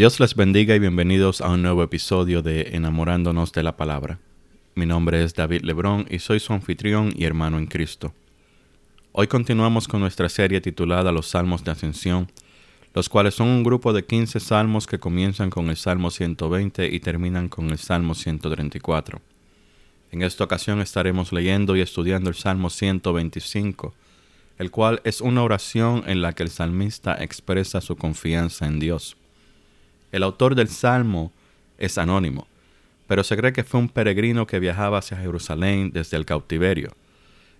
Dios les bendiga y bienvenidos a un nuevo episodio de Enamorándonos de la Palabra. Mi nombre es David Lebrón y soy su anfitrión y hermano en Cristo. Hoy continuamos con nuestra serie titulada Los Salmos de Ascensión, los cuales son un grupo de 15 salmos que comienzan con el Salmo 120 y terminan con el Salmo 134. En esta ocasión estaremos leyendo y estudiando el Salmo 125, el cual es una oración en la que el salmista expresa su confianza en Dios. El autor del Salmo es anónimo, pero se cree que fue un peregrino que viajaba hacia Jerusalén desde el cautiverio.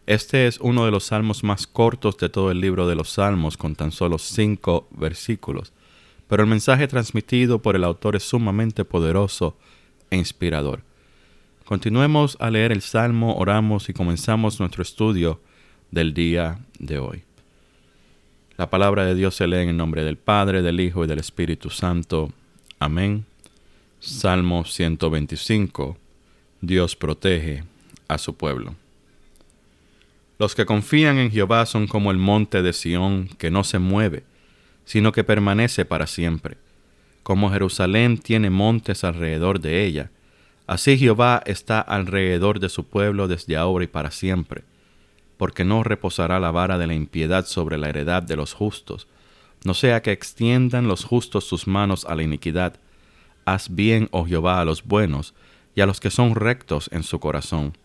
Este es uno de los salmos más cortos de todo el libro de los Salmos, con tan solo cinco versículos, pero el mensaje transmitido por el autor es sumamente poderoso e inspirador. Continuemos a leer el Salmo, oramos y comenzamos nuestro estudio del día de hoy. La palabra de Dios se lee en el nombre del Padre, del Hijo y del Espíritu Santo. Amén. Salmo 125. Dios protege a su pueblo. Los que confían en Jehová son como el monte de Sión, que no se mueve, sino que permanece para siempre. Como Jerusalén tiene montes alrededor de ella, así Jehová está alrededor de su pueblo desde ahora y para siempre, porque no reposará la vara de la impiedad sobre la heredad de los justos, no sea que extiendan los justos sus manos a la iniquidad. Haz bien, oh Jehová, a los buenos y a los que son rectos en su corazón.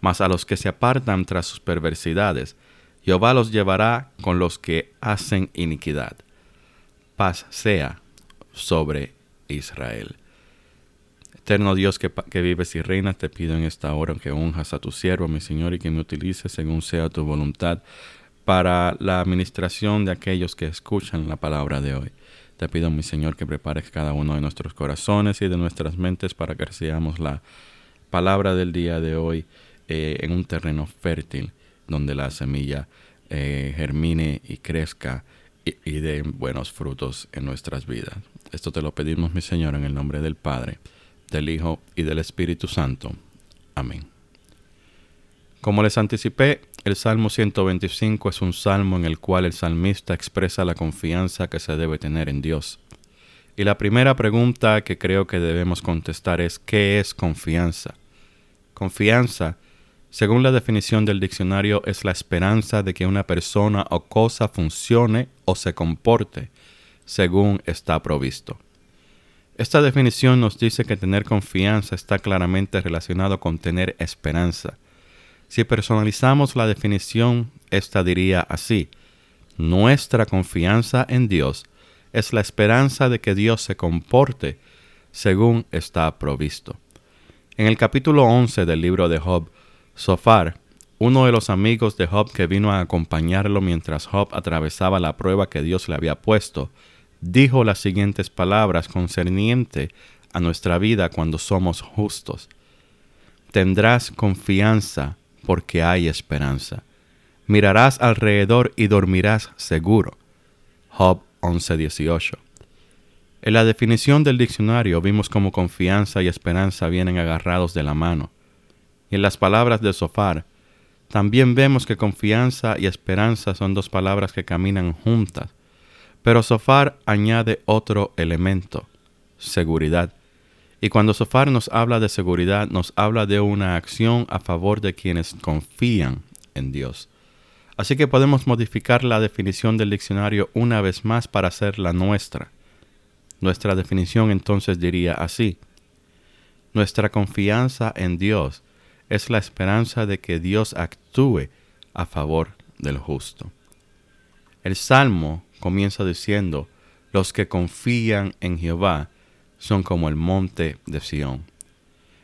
Mas a los que se apartan tras sus perversidades, Jehová los llevará con los que hacen iniquidad. Paz sea sobre Israel. Eterno Dios que, vives y reinas, te pido en esta hora que unjas a tu siervo, mi Señor, y que me utilices según sea tu voluntad para la administración de aquellos que escuchan la palabra de hoy. Te pido, mi Señor, que prepares cada uno de nuestros corazones y de nuestras mentes para que recibamos la palabra del día de hoy eh, en un terreno fértil donde la semilla eh, germine y crezca y, y dé buenos frutos en nuestras vidas. Esto te lo pedimos, mi Señor, en el nombre del Padre, del Hijo y del Espíritu Santo. Amén. Como les anticipé, el Salmo 125 es un salmo en el cual el salmista expresa la confianza que se debe tener en Dios. Y la primera pregunta que creo que debemos contestar es ¿qué es confianza? Confianza, según la definición del diccionario, es la esperanza de que una persona o cosa funcione o se comporte según está provisto. Esta definición nos dice que tener confianza está claramente relacionado con tener esperanza si personalizamos la definición, esta diría así, nuestra confianza en Dios es la esperanza de que Dios se comporte según está provisto. En el capítulo 11 del libro de Job, Sofar, uno de los amigos de Job que vino a acompañarlo mientras Job atravesaba la prueba que Dios le había puesto, dijo las siguientes palabras concerniente a nuestra vida cuando somos justos. Tendrás confianza porque hay esperanza. Mirarás alrededor y dormirás seguro. Job 11:18. En la definición del diccionario vimos cómo confianza y esperanza vienen agarrados de la mano. Y en las palabras de Sofar, también vemos que confianza y esperanza son dos palabras que caminan juntas. Pero Sofar añade otro elemento, seguridad. Y cuando Sofar nos habla de seguridad, nos habla de una acción a favor de quienes confían en Dios. Así que podemos modificar la definición del diccionario una vez más para hacer la nuestra. Nuestra definición entonces diría así. Nuestra confianza en Dios es la esperanza de que Dios actúe a favor del justo. El Salmo comienza diciendo, los que confían en Jehová son como el monte de Sión.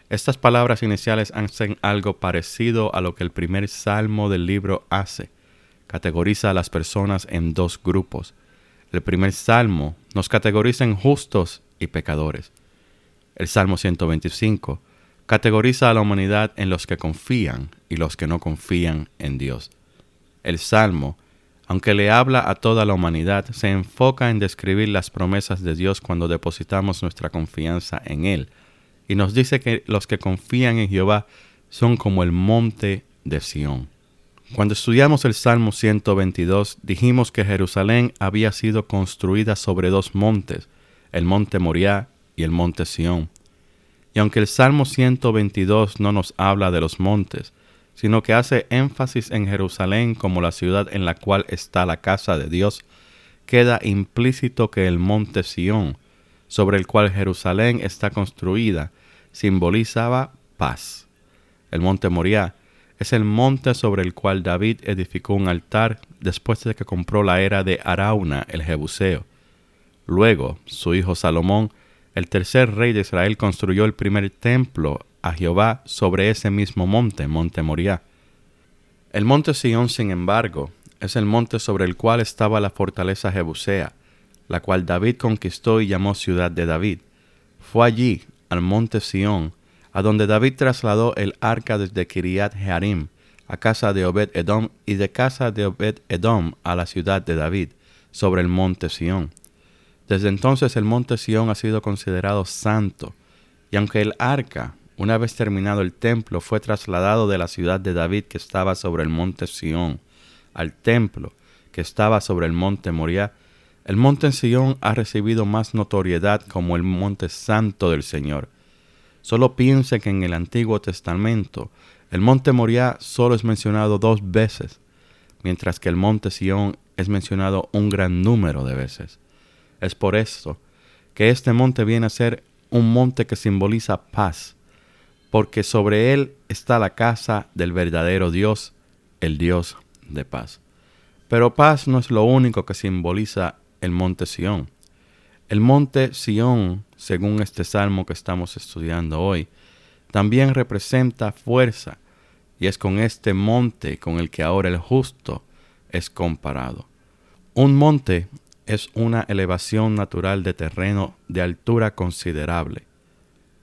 Estas palabras iniciales hacen algo parecido a lo que el primer salmo del libro hace. Categoriza a las personas en dos grupos. El primer salmo nos categoriza en justos y pecadores. El Salmo 125 categoriza a la humanidad en los que confían y los que no confían en Dios. El Salmo aunque le habla a toda la humanidad, se enfoca en describir las promesas de Dios cuando depositamos nuestra confianza en Él. Y nos dice que los que confían en Jehová son como el monte de Sión. Cuando estudiamos el Salmo 122, dijimos que Jerusalén había sido construida sobre dos montes, el monte Moriah y el monte Sión. Y aunque el Salmo 122 no nos habla de los montes, sino que hace énfasis en Jerusalén como la ciudad en la cual está la casa de Dios, queda implícito que el monte Sión, sobre el cual Jerusalén está construida, simbolizaba paz. El monte Moriah es el monte sobre el cual David edificó un altar después de que compró la era de Arauna el Jebuseo. Luego, su hijo Salomón, el tercer rey de Israel, construyó el primer templo a Jehová sobre ese mismo monte, monte Moriah. El monte Sión, sin embargo, es el monte sobre el cual estaba la fortaleza Jebusea, la cual David conquistó y llamó ciudad de David. Fue allí, al monte Sión, a donde David trasladó el arca desde Kiriat Jearim a casa de Obed Edom y de casa de Obed Edom a la ciudad de David, sobre el monte Sión. Desde entonces el monte Sión ha sido considerado santo, y aunque el arca, una vez terminado el templo, fue trasladado de la ciudad de David que estaba sobre el monte Sión al templo que estaba sobre el monte Moriah, el monte Sión ha recibido más notoriedad como el monte santo del Señor. Solo piense que en el Antiguo Testamento el monte Moriah solo es mencionado dos veces, mientras que el monte Sión es mencionado un gran número de veces. Es por esto que este monte viene a ser un monte que simboliza paz, porque sobre él está la casa del verdadero Dios, el Dios de paz. Pero paz no es lo único que simboliza el monte Sión. El monte Sión, según este salmo que estamos estudiando hoy, también representa fuerza, y es con este monte con el que ahora el justo es comparado. Un monte es una elevación natural de terreno de altura considerable.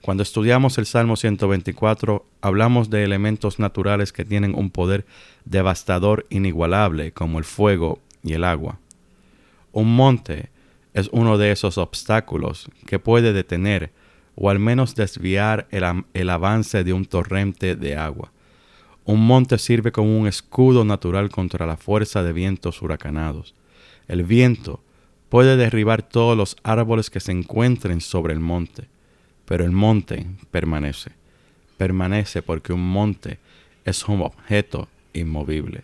Cuando estudiamos el Salmo 124, hablamos de elementos naturales que tienen un poder devastador inigualable, como el fuego y el agua. Un monte es uno de esos obstáculos que puede detener o al menos desviar el, el avance de un torrente de agua. Un monte sirve como un escudo natural contra la fuerza de vientos huracanados. El viento puede derribar todos los árboles que se encuentren sobre el monte, pero el monte permanece. Permanece porque un monte es un objeto inmovible.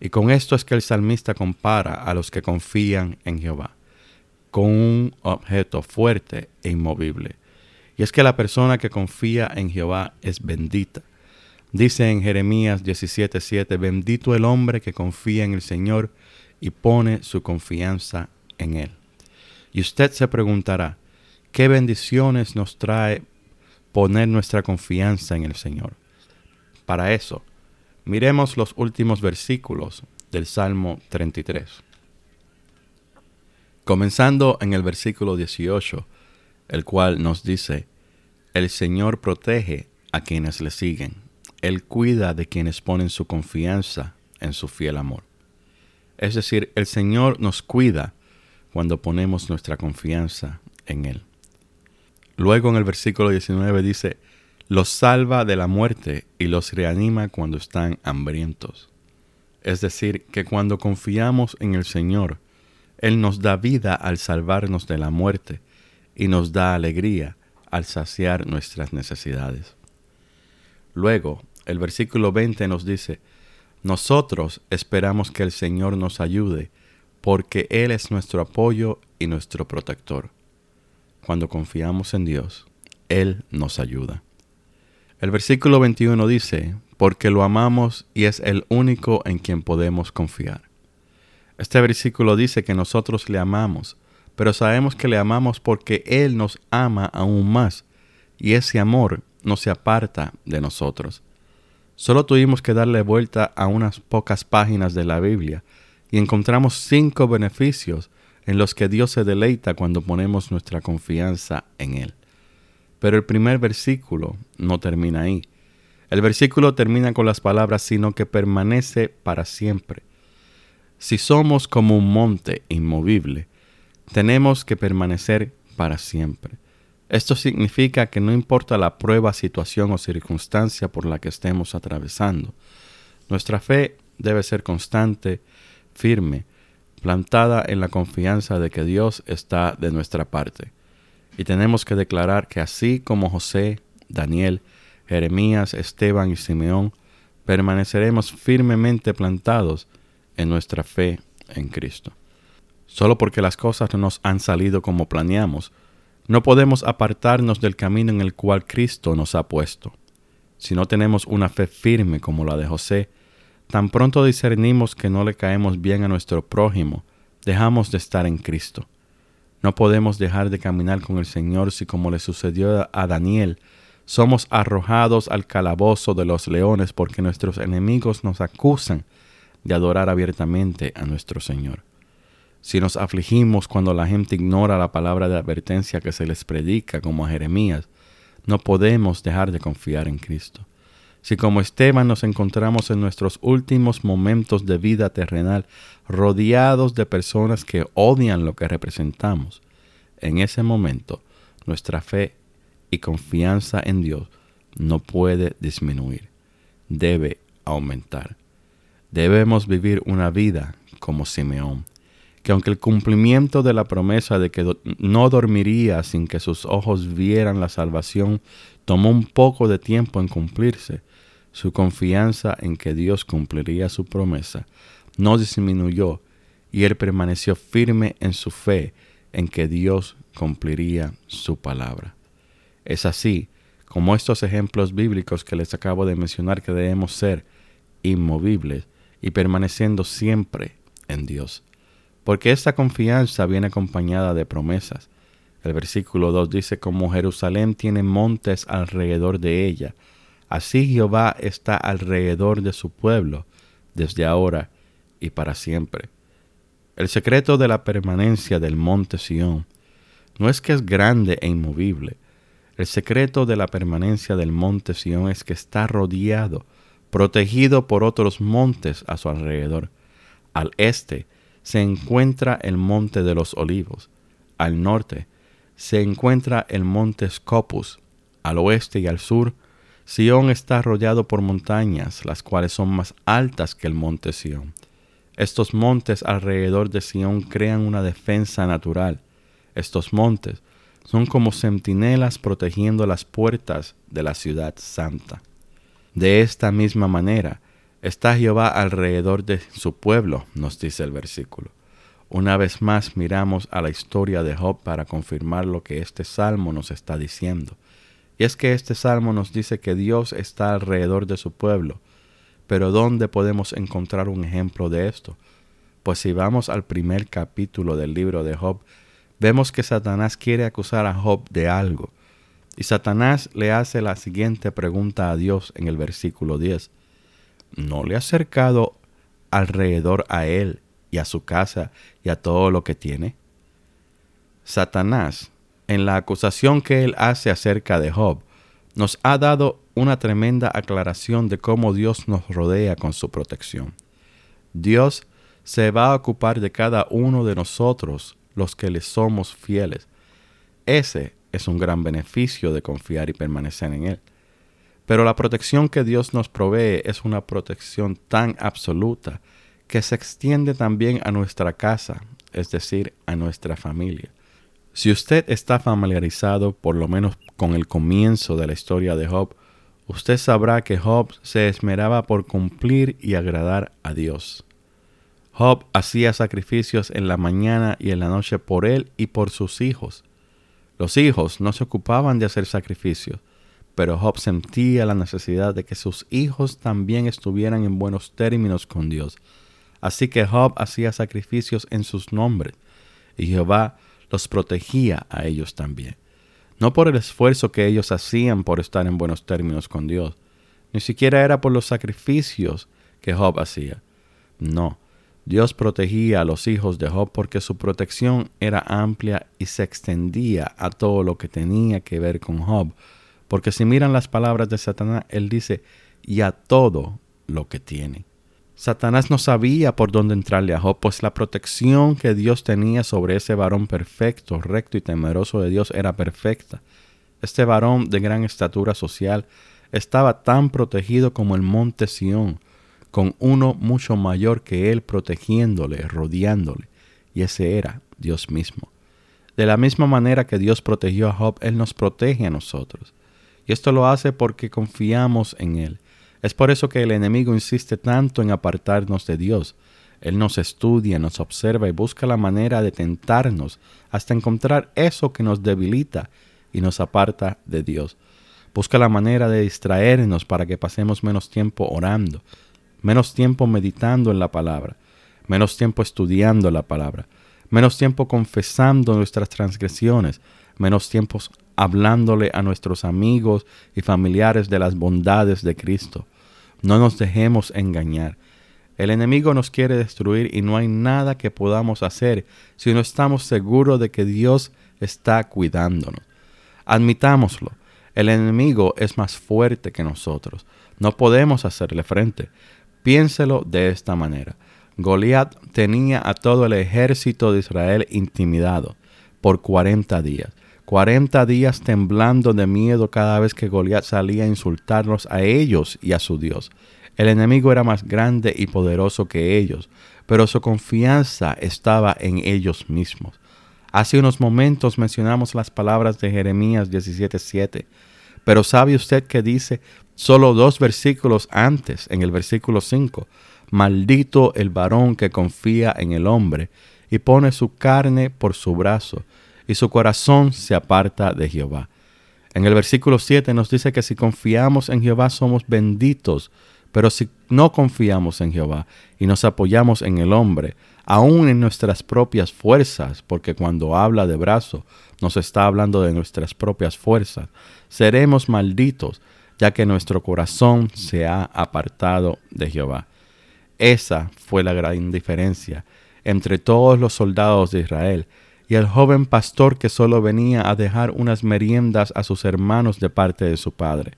Y con esto es que el salmista compara a los que confían en Jehová con un objeto fuerte e inmovible. Y es que la persona que confía en Jehová es bendita. Dice en Jeremías 17:7, bendito el hombre que confía en el Señor y pone su confianza en Él. Y usted se preguntará, ¿qué bendiciones nos trae poner nuestra confianza en el Señor? Para eso, miremos los últimos versículos del Salmo 33. Comenzando en el versículo 18, el cual nos dice, El Señor protege a quienes le siguen, Él cuida de quienes ponen su confianza en su fiel amor. Es decir, el Señor nos cuida cuando ponemos nuestra confianza en Él. Luego en el versículo 19 dice, los salva de la muerte y los reanima cuando están hambrientos. Es decir, que cuando confiamos en el Señor, Él nos da vida al salvarnos de la muerte y nos da alegría al saciar nuestras necesidades. Luego, el versículo 20 nos dice, nosotros esperamos que el Señor nos ayude porque Él es nuestro apoyo y nuestro protector. Cuando confiamos en Dios, Él nos ayuda. El versículo 21 dice, porque lo amamos y es el único en quien podemos confiar. Este versículo dice que nosotros le amamos, pero sabemos que le amamos porque Él nos ama aún más, y ese amor no se aparta de nosotros. Solo tuvimos que darle vuelta a unas pocas páginas de la Biblia y encontramos cinco beneficios en los que Dios se deleita cuando ponemos nuestra confianza en Él. Pero el primer versículo no termina ahí. El versículo termina con las palabras, sino que permanece para siempre. Si somos como un monte inmovible, tenemos que permanecer para siempre. Esto significa que no importa la prueba, situación o circunstancia por la que estemos atravesando, nuestra fe debe ser constante firme, plantada en la confianza de que Dios está de nuestra parte. Y tenemos que declarar que así como José, Daniel, Jeremías, Esteban y Simeón, permaneceremos firmemente plantados en nuestra fe en Cristo. Solo porque las cosas no nos han salido como planeamos, no podemos apartarnos del camino en el cual Cristo nos ha puesto. Si no tenemos una fe firme como la de José, tan pronto discernimos que no le caemos bien a nuestro prójimo, dejamos de estar en Cristo. No podemos dejar de caminar con el Señor si como le sucedió a Daniel, somos arrojados al calabozo de los leones porque nuestros enemigos nos acusan de adorar abiertamente a nuestro Señor. Si nos afligimos cuando la gente ignora la palabra de advertencia que se les predica como a Jeremías, no podemos dejar de confiar en Cristo. Si como Esteban nos encontramos en nuestros últimos momentos de vida terrenal rodeados de personas que odian lo que representamos, en ese momento nuestra fe y confianza en Dios no puede disminuir, debe aumentar. Debemos vivir una vida como Simeón, que aunque el cumplimiento de la promesa de que no dormiría sin que sus ojos vieran la salvación tomó un poco de tiempo en cumplirse, su confianza en que Dios cumpliría su promesa no disminuyó y él permaneció firme en su fe en que Dios cumpliría su palabra. Es así como estos ejemplos bíblicos que les acabo de mencionar que debemos ser inmovibles y permaneciendo siempre en Dios. Porque esta confianza viene acompañada de promesas. El versículo 2 dice, como Jerusalén tiene montes alrededor de ella, así Jehová está alrededor de su pueblo, desde ahora y para siempre. El secreto de la permanencia del monte Sión no es que es grande e inmovible. El secreto de la permanencia del monte Sión es que está rodeado, protegido por otros montes a su alrededor. Al este se encuentra el monte de los olivos. Al norte se encuentra el monte Scopus. Al oeste y al sur, Sión está rodeado por montañas, las cuales son más altas que el monte Sión. Estos montes alrededor de Sión crean una defensa natural. Estos montes son como centinelas protegiendo las puertas de la ciudad santa. De esta misma manera está Jehová alrededor de su pueblo, nos dice el versículo. Una vez más miramos a la historia de Job para confirmar lo que este salmo nos está diciendo. Y es que este salmo nos dice que Dios está alrededor de su pueblo, pero ¿dónde podemos encontrar un ejemplo de esto? Pues si vamos al primer capítulo del libro de Job, vemos que Satanás quiere acusar a Job de algo. Y Satanás le hace la siguiente pregunta a Dios en el versículo 10. ¿No le ha acercado alrededor a él y a su casa y a todo lo que tiene? Satanás, en la acusación que él hace acerca de Job, nos ha dado una tremenda aclaración de cómo Dios nos rodea con su protección. Dios se va a ocupar de cada uno de nosotros los que le somos fieles. Ese es un gran beneficio de confiar y permanecer en Él. Pero la protección que Dios nos provee es una protección tan absoluta que se extiende también a nuestra casa, es decir, a nuestra familia. Si usted está familiarizado por lo menos con el comienzo de la historia de Job, usted sabrá que Job se esmeraba por cumplir y agradar a Dios. Job hacía sacrificios en la mañana y en la noche por él y por sus hijos. Los hijos no se ocupaban de hacer sacrificios, pero Job sentía la necesidad de que sus hijos también estuvieran en buenos términos con Dios. Así que Job hacía sacrificios en sus nombres, y Jehová los protegía a ellos también. No por el esfuerzo que ellos hacían por estar en buenos términos con Dios, ni siquiera era por los sacrificios que Job hacía. No, Dios protegía a los hijos de Job porque su protección era amplia y se extendía a todo lo que tenía que ver con Job. Porque si miran las palabras de Satanás, él dice, y a todo lo que tiene. Satanás no sabía por dónde entrarle a Job, pues la protección que Dios tenía sobre ese varón perfecto, recto y temeroso de Dios era perfecta. Este varón de gran estatura social estaba tan protegido como el monte Sión, con uno mucho mayor que él protegiéndole, rodeándole, y ese era Dios mismo. De la misma manera que Dios protegió a Job, Él nos protege a nosotros. Y esto lo hace porque confiamos en Él. Es por eso que el enemigo insiste tanto en apartarnos de Dios. Él nos estudia, nos observa y busca la manera de tentarnos hasta encontrar eso que nos debilita y nos aparta de Dios. Busca la manera de distraernos para que pasemos menos tiempo orando, menos tiempo meditando en la palabra, menos tiempo estudiando la palabra, menos tiempo confesando nuestras transgresiones, menos tiempo hablándole a nuestros amigos y familiares de las bondades de Cristo. No nos dejemos engañar. El enemigo nos quiere destruir y no hay nada que podamos hacer si no estamos seguros de que Dios está cuidándonos. Admitámoslo, el enemigo es más fuerte que nosotros. No podemos hacerle frente. Piénselo de esta manera. Goliat tenía a todo el ejército de Israel intimidado por 40 días. 40 días temblando de miedo cada vez que Goliat salía a insultarlos a ellos y a su Dios. El enemigo era más grande y poderoso que ellos, pero su confianza estaba en ellos mismos. Hace unos momentos mencionamos las palabras de Jeremías 17:7, pero ¿sabe usted que dice solo dos versículos antes, en el versículo 5? Maldito el varón que confía en el hombre y pone su carne por su brazo, y su corazón se aparta de Jehová. En el versículo 7 nos dice que si confiamos en Jehová somos benditos, pero si no confiamos en Jehová y nos apoyamos en el hombre, aún en nuestras propias fuerzas, porque cuando habla de brazo nos está hablando de nuestras propias fuerzas, seremos malditos, ya que nuestro corazón se ha apartado de Jehová. Esa fue la gran diferencia entre todos los soldados de Israel y el joven pastor que solo venía a dejar unas meriendas a sus hermanos de parte de su padre.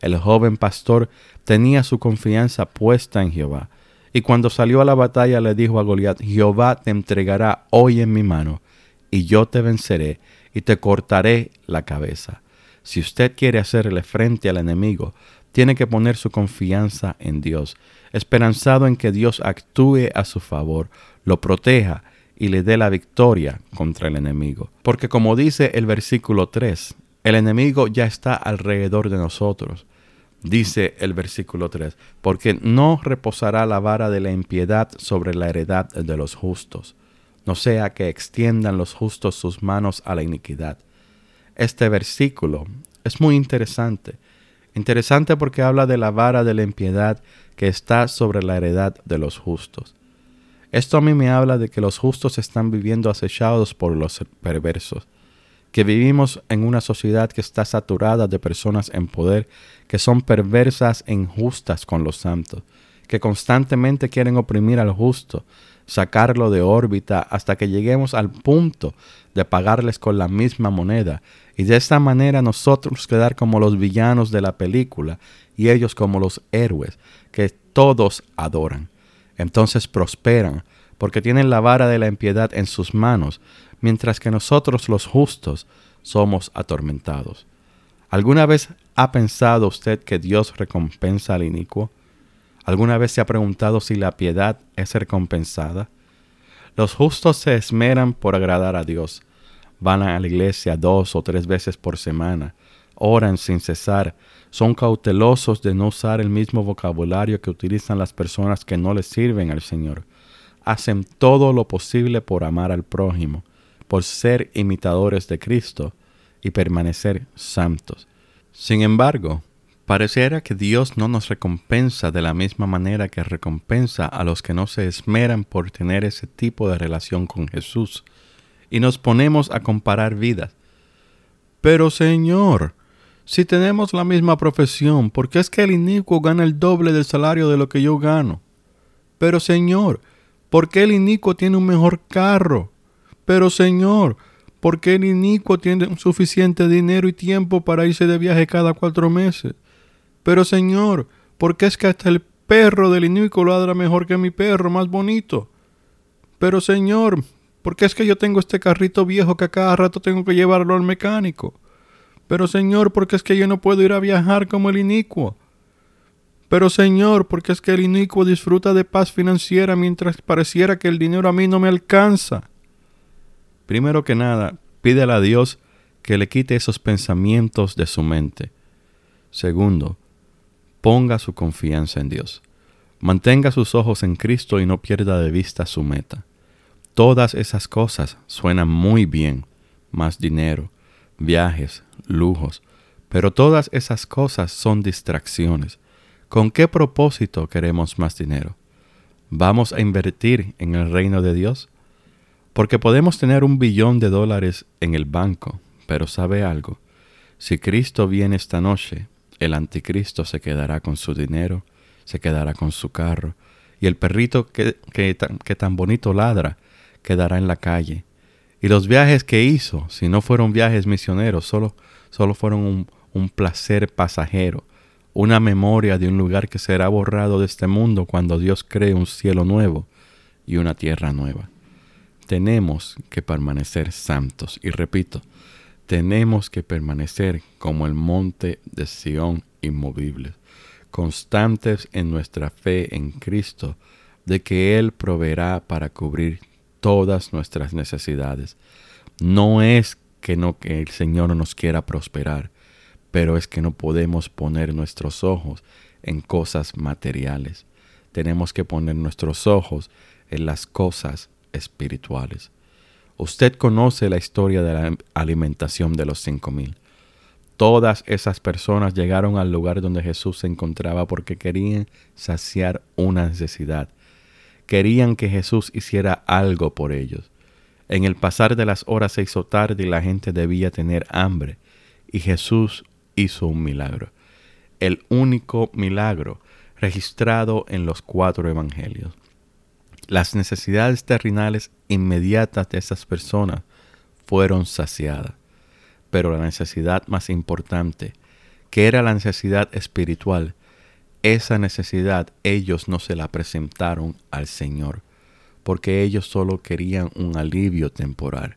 El joven pastor tenía su confianza puesta en Jehová, y cuando salió a la batalla le dijo a Goliat, Jehová te entregará hoy en mi mano, y yo te venceré, y te cortaré la cabeza. Si usted quiere hacerle frente al enemigo, tiene que poner su confianza en Dios, esperanzado en que Dios actúe a su favor, lo proteja y le dé la victoria contra el enemigo. Porque como dice el versículo 3, el enemigo ya está alrededor de nosotros. Dice el versículo 3, porque no reposará la vara de la impiedad sobre la heredad de los justos, no sea que extiendan los justos sus manos a la iniquidad. Este versículo es muy interesante Interesante porque habla de la vara de la impiedad que está sobre la heredad de los justos. Esto a mí me habla de que los justos están viviendo acechados por los perversos, que vivimos en una sociedad que está saturada de personas en poder que son perversas e injustas con los santos, que constantemente quieren oprimir al justo, sacarlo de órbita hasta que lleguemos al punto de pagarles con la misma moneda y de esta manera nosotros quedar como los villanos de la película y ellos como los héroes que todos adoran. Entonces prosperan porque tienen la vara de la impiedad en sus manos, mientras que nosotros los justos somos atormentados. ¿Alguna vez ha pensado usted que Dios recompensa al inicuo? ¿Alguna vez se ha preguntado si la piedad es recompensada? Los justos se esmeran por agradar a Dios, van a la iglesia dos o tres veces por semana, oran sin cesar, son cautelosos de no usar el mismo vocabulario que utilizan las personas que no les sirven al Señor. Hacen todo lo posible por amar al prójimo, por ser imitadores de Cristo y permanecer santos. Sin embargo, pareciera que Dios no nos recompensa de la misma manera que recompensa a los que no se esmeran por tener ese tipo de relación con Jesús y nos ponemos a comparar vidas. Pero Señor, si tenemos la misma profesión, ¿por qué es que el inicuo gana el doble del salario de lo que yo gano? Pero Señor, ¿por qué el inicuo tiene un mejor carro? Pero Señor, ¿por qué el inicuo tiene suficiente dinero y tiempo para irse de viaje cada cuatro meses? Pero Señor, ¿por qué es que hasta el perro del inicuo ladra mejor que mi perro, más bonito? Pero Señor, porque es que yo tengo este carrito viejo que a cada rato tengo que llevarlo al mecánico. Pero Señor, porque es que yo no puedo ir a viajar como el inicuo. Pero Señor, porque es que el inicuo disfruta de paz financiera mientras pareciera que el dinero a mí no me alcanza. Primero que nada, Pídele a Dios que le quite esos pensamientos de su mente. Segundo, ponga su confianza en Dios. Mantenga sus ojos en Cristo y no pierda de vista su meta. Todas esas cosas suenan muy bien, más dinero, viajes, lujos, pero todas esas cosas son distracciones. ¿Con qué propósito queremos más dinero? ¿Vamos a invertir en el reino de Dios? Porque podemos tener un billón de dólares en el banco, pero ¿sabe algo? Si Cristo viene esta noche, el anticristo se quedará con su dinero, se quedará con su carro, y el perrito que, que, tan bonito ladra quedará en la calle. Y los viajes que hizo, si no fueron viajes misioneros, solo, solo fueron un, un placer pasajero, una memoria de un lugar que será borrado de este mundo cuando Dios cree un cielo nuevo y una tierra nueva. Tenemos que permanecer santos. Y repito, tenemos que permanecer como el monte de Sión inmovibles, constantes en nuestra fe en Cristo, de que Él proveerá para cubrir todas nuestras necesidades. No es que no que el Señor no nos quiera prosperar, pero es que no podemos poner nuestros ojos en cosas materiales. Tenemos que poner nuestros ojos en las cosas espirituales. Usted conoce la historia de la alimentación de los cinco mil. Todas esas personas llegaron al lugar donde Jesús se encontraba porque querían saciar una necesidad. Querían que Jesús hiciera algo por ellos. En el pasar de las horas se hizo tarde y la gente debía tener hambre. Y Jesús hizo un milagro. El único milagro registrado en los cuatro evangelios. Las necesidades terrenales inmediatas de esas personas fueron saciadas, pero la necesidad más importante, que era la necesidad espiritual, esa necesidad ellos no se la presentaron al Señor, porque ellos solo querían un alivio temporal.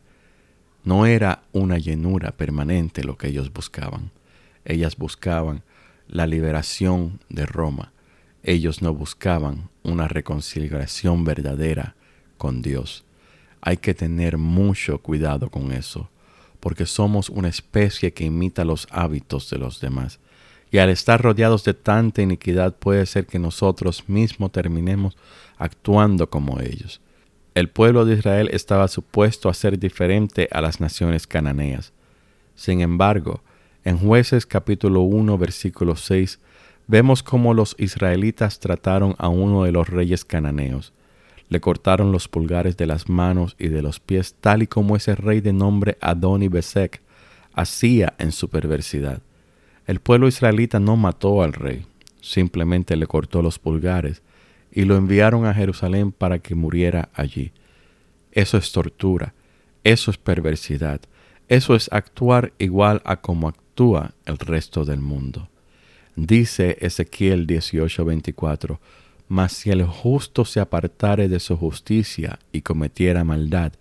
No era una llenura permanente lo que ellos buscaban. Ellas buscaban la liberación de Roma, ellos no buscaban una reconciliación verdadera con Dios. Hay que tener mucho cuidado con eso, porque somos una especie que imita los hábitos de los demás. Y al estar rodeados de tanta iniquidad puede ser que nosotros mismos terminemos actuando como ellos. El pueblo de Israel estaba supuesto a ser diferente a las naciones cananeas. Sin embargo, en jueces capítulo 1 versículo 6 vemos cómo los israelitas trataron a uno de los reyes cananeos. Le cortaron los pulgares de las manos y de los pies, tal y como ese rey de nombre Adoni Besek hacía en su perversidad. El pueblo israelita no mató al rey, simplemente le cortó los pulgares y lo enviaron a Jerusalén para que muriera allí. Eso es tortura, eso es perversidad, eso es actuar igual a como actúa el resto del mundo. Dice Ezequiel 18:24, Mas si el justo se apartare de su justicia y cometiera maldad,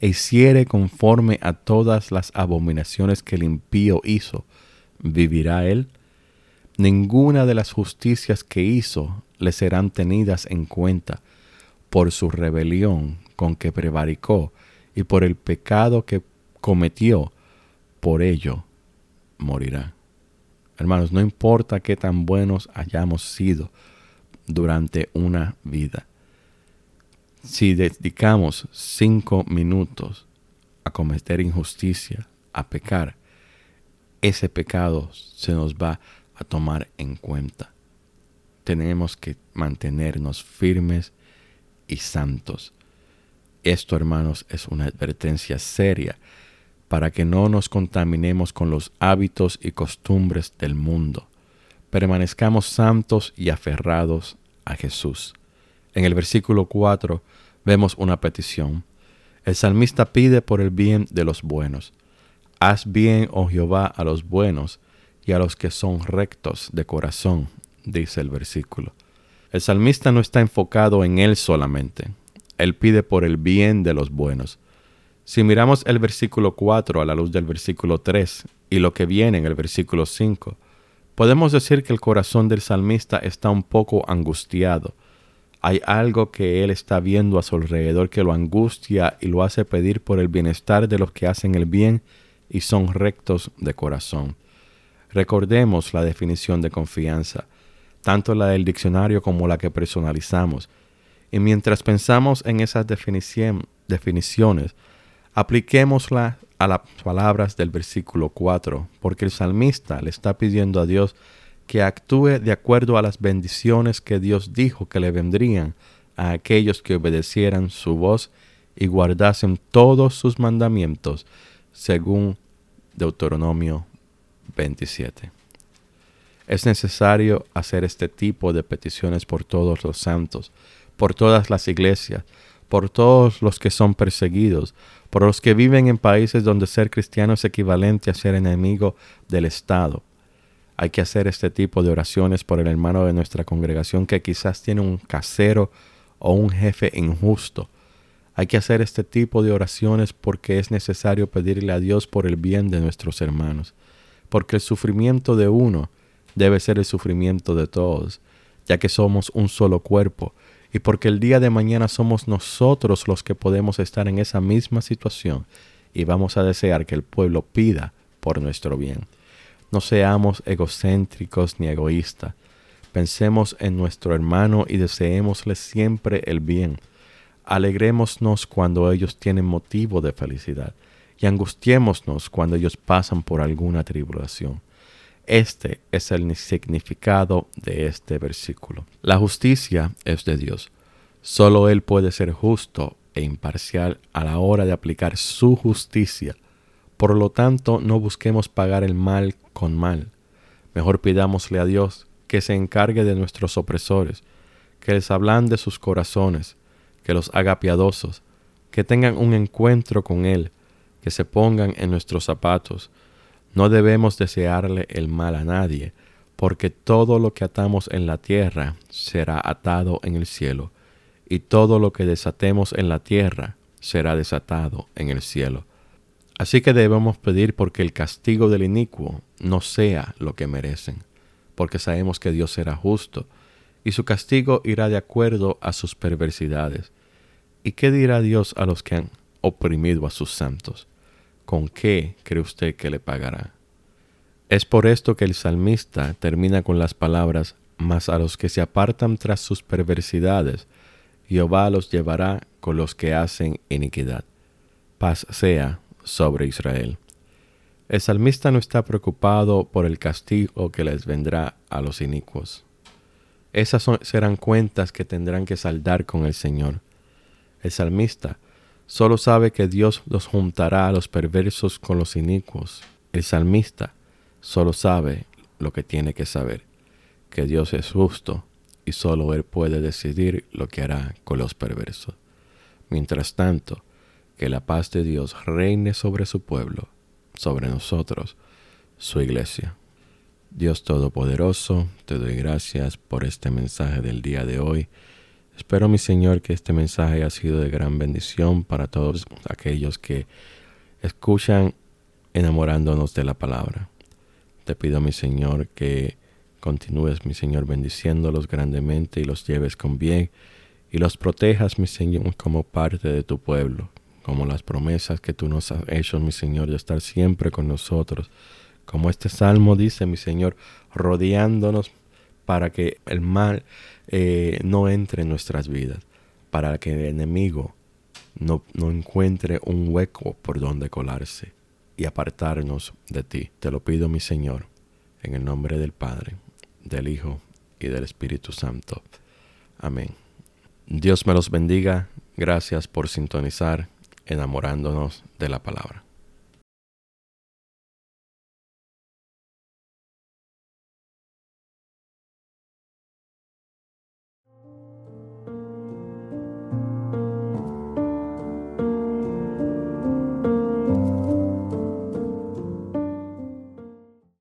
e hiciere conforme a todas las abominaciones que el impío hizo, ¿vivirá él? Ninguna de las justicias que hizo le serán tenidas en cuenta por su rebelión con que prevaricó y por el pecado que cometió, por ello morirá. Hermanos, no importa qué tan buenos hayamos sido durante una vida. Si dedicamos cinco minutos a cometer injusticia, a pecar, ese pecado se nos va a tomar en cuenta. Tenemos que mantenernos firmes y santos. Esto, hermanos, es una advertencia seria para que no nos contaminemos con los hábitos y costumbres del mundo. Permanezcamos santos y aferrados a Jesús. En el versículo 4 vemos una petición. El salmista pide por el bien de los buenos. Haz bien, oh Jehová, a los buenos y a los que son rectos de corazón, dice el versículo. El salmista no está enfocado en él solamente. Él pide por el bien de los buenos. Si miramos el versículo 4 a la luz del versículo 3 y lo que viene en el versículo 5, podemos decir que el corazón del salmista está un poco angustiado. Hay algo que él está viendo a su alrededor que lo angustia y lo hace pedir por el bienestar de los que hacen el bien y son rectos de corazón. Recordemos la definición de confianza, tanto la del diccionario como la que personalizamos. Y mientras pensamos en esas definiciones, apliquémosla a las palabras del versículo 4, porque el salmista le está pidiendo a Dios que actúe de acuerdo a las bendiciones que Dios dijo que le vendrían a aquellos que obedecieran su voz y guardasen todos sus mandamientos, según Deuteronomio 27. Es necesario hacer este tipo de peticiones por todos los santos, por todas las iglesias, por todos los que son perseguidos, por los que viven en países donde ser cristiano es equivalente a ser enemigo del Estado. Hay que hacer este tipo de oraciones por el hermano de nuestra congregación que quizás tiene un casero o un jefe injusto. Hay que hacer este tipo de oraciones porque es necesario pedirle a Dios por el bien de nuestros hermanos, porque el sufrimiento de uno debe ser el sufrimiento de todos, ya que somos un solo cuerpo, y porque el día de mañana somos nosotros los que podemos estar en esa misma situación y vamos a desear que el pueblo pida por nuestro bien. No seamos egocéntricos ni egoístas. Pensemos en nuestro hermano y deseémosle siempre el bien. Alegrémonos cuando ellos tienen motivo de felicidad y angustiémonos cuando ellos pasan por alguna tribulación. Este es el significado de este versículo. La justicia es de Dios. Solo Él puede ser justo e imparcial a la hora de aplicar su justicia. Por lo tanto, no busquemos pagar el mal con mal. Mejor pidámosle a Dios que se encargue de nuestros opresores, que les hablan de sus corazones, que los haga piadosos, que tengan un encuentro con Él, que se pongan en nuestros zapatos, no debemos desearle el mal a nadie, porque todo lo que atamos en la tierra será atado en el cielo, y todo lo que desatemos en la tierra será desatado en el cielo. Así que debemos pedir porque el castigo del inicuo no sea lo que merecen, porque sabemos que Dios será justo, y su castigo irá de acuerdo a sus perversidades. ¿Y qué dirá Dios a los que han oprimido a sus santos? ¿con qué cree usted que le pagará? Es por esto que el salmista termina con las palabras, mas a los que se apartan tras sus perversidades, Jehová los llevará con los que hacen iniquidad. Paz sea sobre Israel. El salmista no está preocupado por el castigo que les vendrá a los inicuos. Esas serán cuentas que tendrán que saldar con el Señor. El salmista solo sabe que Dios los juntará a los perversos con los inicuos. El salmista solo sabe lo que tiene que saber, que Dios es justo y solo Él puede decidir lo que hará con los perversos. Mientras tanto, que la paz de Dios reine sobre su pueblo, sobre nosotros, su iglesia. Dios Todopoderoso, te doy gracias por este mensaje del día de hoy Espero, mi Señor, que este mensaje haya sido de gran bendición para todos aquellos que escuchan enamorándonos de la palabra. Te pido, mi Señor, que continúes, mi Señor, bendiciéndolos grandemente y los lleves con bien y los protejas, mi Señor, como parte de tu pueblo, como las promesas que tú nos has hecho, mi Señor, de estar siempre con nosotros. Como este salmo dice, mi Señor, rodeándonos para que el mal eh, no entre en nuestras vidas, para que el enemigo no, no encuentre un hueco por donde colarse y apartarnos de ti. Te lo pido, mi Señor, en el nombre del Padre, del Hijo y del Espíritu Santo. Amén. Dios me los bendiga. Gracias por sintonizar enamorándonos de la palabra.